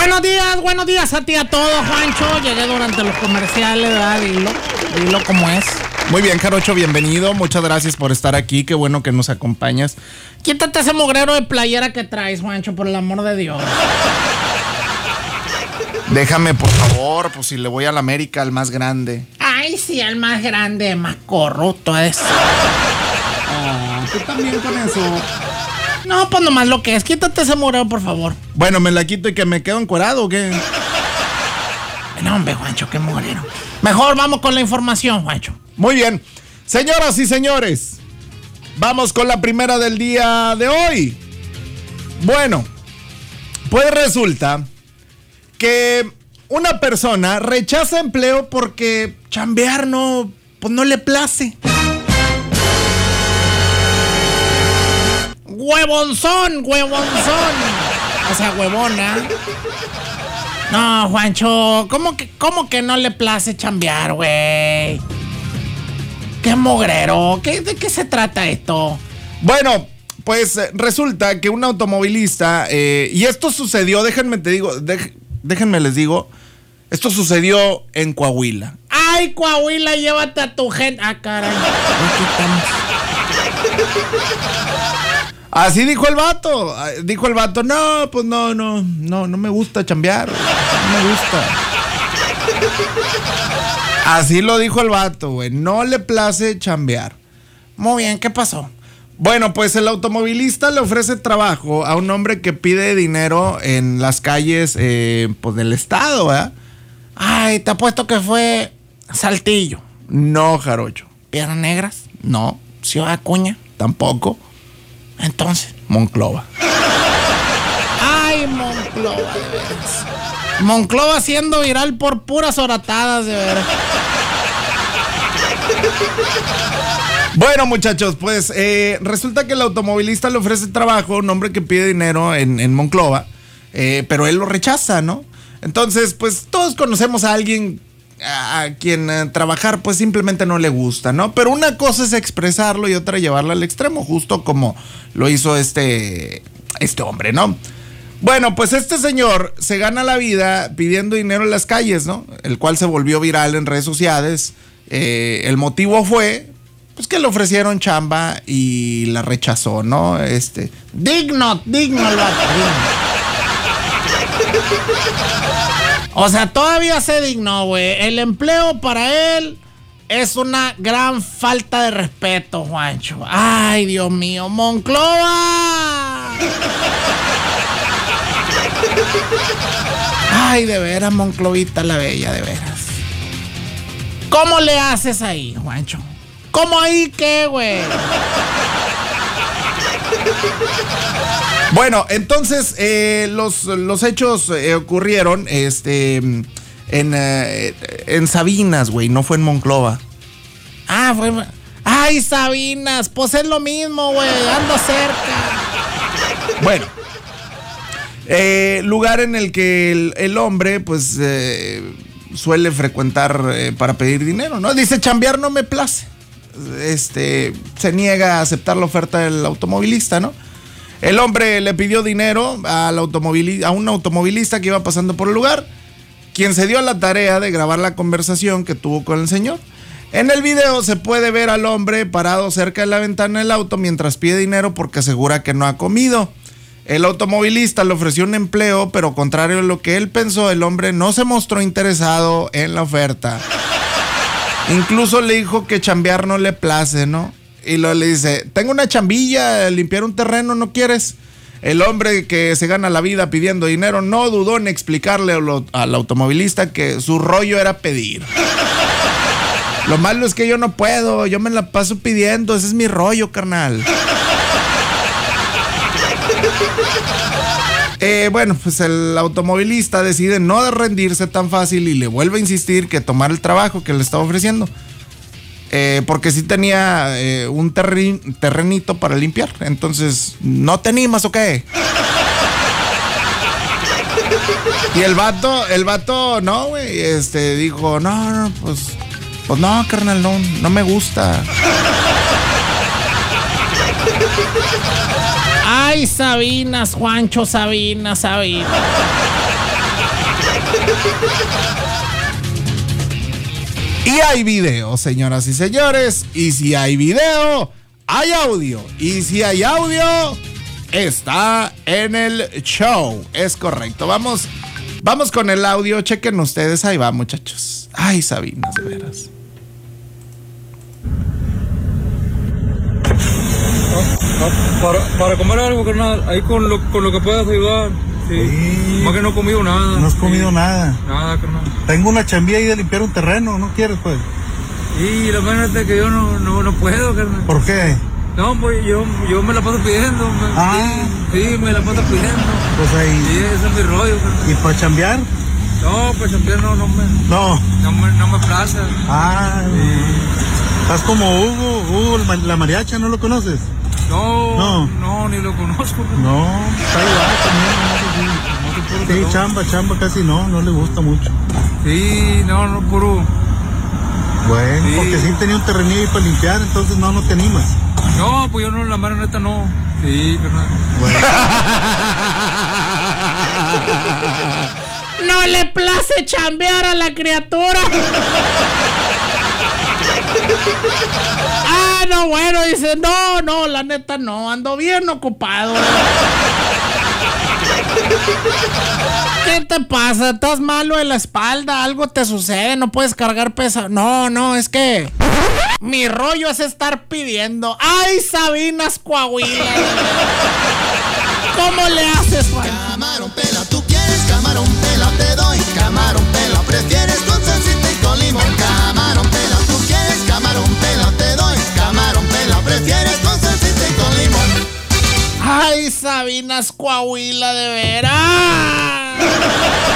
Buenos días, buenos días a ti a todos, Juancho. Llegué durante los comerciales, ¿verdad? Dilo, dilo como es. Muy bien, Jarocho, bienvenido. Muchas gracias por estar aquí. Qué bueno que nos acompañas. Quítate ese mugrero de playera que traes, Juancho, por el amor de Dios. Déjame, por favor, pues si le voy a la América, al más grande. Ay, sí, el más grande, más corrupto es. Ah, tú también con eso. No, pues nomás lo que es. Quítate ese mugrero, por favor. Bueno, me la quito y que me quedo encuerado, ¿o qué? No, hombre, Juancho, qué mugrero. Mejor vamos con la información, Juancho. Muy bien. Señoras y señores, vamos con la primera del día de hoy. Bueno, pues resulta que una persona rechaza empleo porque chambear no, pues no le place. Huevonzón, huevonzón. O sea, huevona. No, Juancho, ¿cómo que, cómo que no le place chambear, güey? Qué mugrero. ¿Qué, ¿De qué se trata esto? Bueno, pues eh, resulta que un automovilista, eh, y esto sucedió, déjenme te digo, dej- déjenme les digo, esto sucedió en Coahuila. Ay, Coahuila, llévate a tu gente. Ah, caray. Así dijo el vato. Dijo el vato, no, pues no, no, no, no me gusta chambear. No me gusta. Así lo dijo el vato, güey. No le place chambear. Muy bien, ¿qué pasó? Bueno, pues el automovilista le ofrece trabajo a un hombre que pide dinero en las calles eh, pues, del estado, ¿verdad? Ay, te apuesto que fue Saltillo. No, Jarocho. Piedras Negras. No, Ciudad Acuña. tampoco. Entonces. Monclova. Ay, Monclova, de veras. Monclova siendo viral por puras oratadas, de veras. Bueno, muchachos, pues eh, resulta que el automovilista le ofrece trabajo a un hombre que pide dinero en, en Monclova, eh, pero él lo rechaza, ¿no? Entonces, pues todos conocemos a alguien a, quien eh, trabajar pues simplemente no le gusta, ¿no? Pero una cosa es expresarlo y otra llevarlo al extremo, justo como lo hizo este, este hombre, ¿no? Bueno, pues este señor se gana la vida pidiendo dinero en las calles, ¿no? El cual se volvió viral en redes sociales. Eh, el motivo fue, pues que le ofrecieron chamba y la rechazó, ¿no? Este, Digno, digno. O sea, todavía se dignó, güey. El empleo para él es una gran falta de respeto, Juancho. Ay, Dios mío, Monclova. Ay, de veras, Monclovita la bella, de veras. ¿Cómo le haces ahí, Juancho? ¿Cómo ahí qué, güey? Bueno, entonces eh, los, los hechos eh, ocurrieron este, en, eh, en Sabinas, güey, no fue en Monclova. Ah, fue. Ay, Sabinas, pues es lo mismo, güey. Ando cerca. Bueno, eh, lugar en el que el, el hombre, pues, suele frecuentar para pedir dinero, ¿no? Dice, chambear no me place. Este, se niega a aceptar la oferta del automovilista, ¿no? El hombre le pidió dinero a un automovilista que iba pasando por el lugar, quien se dio a la tarea de grabar la conversación que tuvo con el señor. En el video se puede ver al hombre parado cerca de la ventana del auto mientras pide dinero porque asegura que no ha comido. El automovilista le ofreció un empleo, pero contrario a lo que él pensó, el hombre no se mostró interesado en la oferta. Incluso le dijo que chambear no le place, ¿no? Y luego le dice, tengo una chambilla, limpiar un terreno, ¿no quieres? El hombre que se gana la vida pidiendo dinero no dudó en explicarle al, automovilista que su rollo era pedir. Lo malo es que yo no puedo, yo me la paso pidiendo, ese es mi rollo, carnal. Eh, bueno, pues el automovilista decide no rendirse tan fácil y le vuelve a insistir que tomar el trabajo que le estaba ofreciendo. Eh, porque sí tenía eh, un terri- terrenito para limpiar. Entonces, ¿no te animas o qué? Y el vato, el vato, no, güey, este, dijo, no, no, pues, pues no, carnal, no, no me gusta. Ay, Sabinas, Juancho, Sabinas, Sabinas. Y hay video, señoras y señores. Y si hay video, hay audio. Y si hay audio, está en el show. Es correcto. Vamos, vamos con el audio. Chequen ustedes. Ahí va, muchachos. Ay, Sabina, de veras. Para, para comer algo, carnal, ahí con lo, con lo que puedas ayudar. Sí. Sí. Más que no he comido nada. No has comido Sí. nada. Nada, carnal. Tengo una chambía ahí de limpiar un terreno, ¿no quieres pues? Y la verdad es que yo no, no, no puedo, carnal. ¿Por qué? No, pues yo, yo me la paso pidiendo. me- Ah. Sí, sí, me la paso pidiendo. Pues Sí, ahí. ese es mi rollo, carnal. ¿Y para chambear? No, pues también no, no me, No. no me, no me plaza. Ah, estás como Hugo, Hugo la mariacha, ¿no lo conoces? No, No. no, ni lo conozco. No, está igual también, Sí, chamba, chamba casi no, no le gusta mucho. Sí, no, no, puro. Bueno, Sí. porque sí tenía un terrenillo ahí para limpiar, entonces no, no te animas. No, pues yo no, la mano neta no. Sí, carnal. No le place chambear a la criatura. Ah, no, bueno, dice, no, no, la neta no, ando bien ocupado. ¿Qué te pasa? ¿Estás malo de la espalda? ¿Algo te sucede? ¿No puedes cargar peso? No, no, es que mi rollo es estar pidiendo. ¡Ay, Sabinas Coahuila! ¿Cómo le haces, Juan? Salinas, Coahuila, de veras.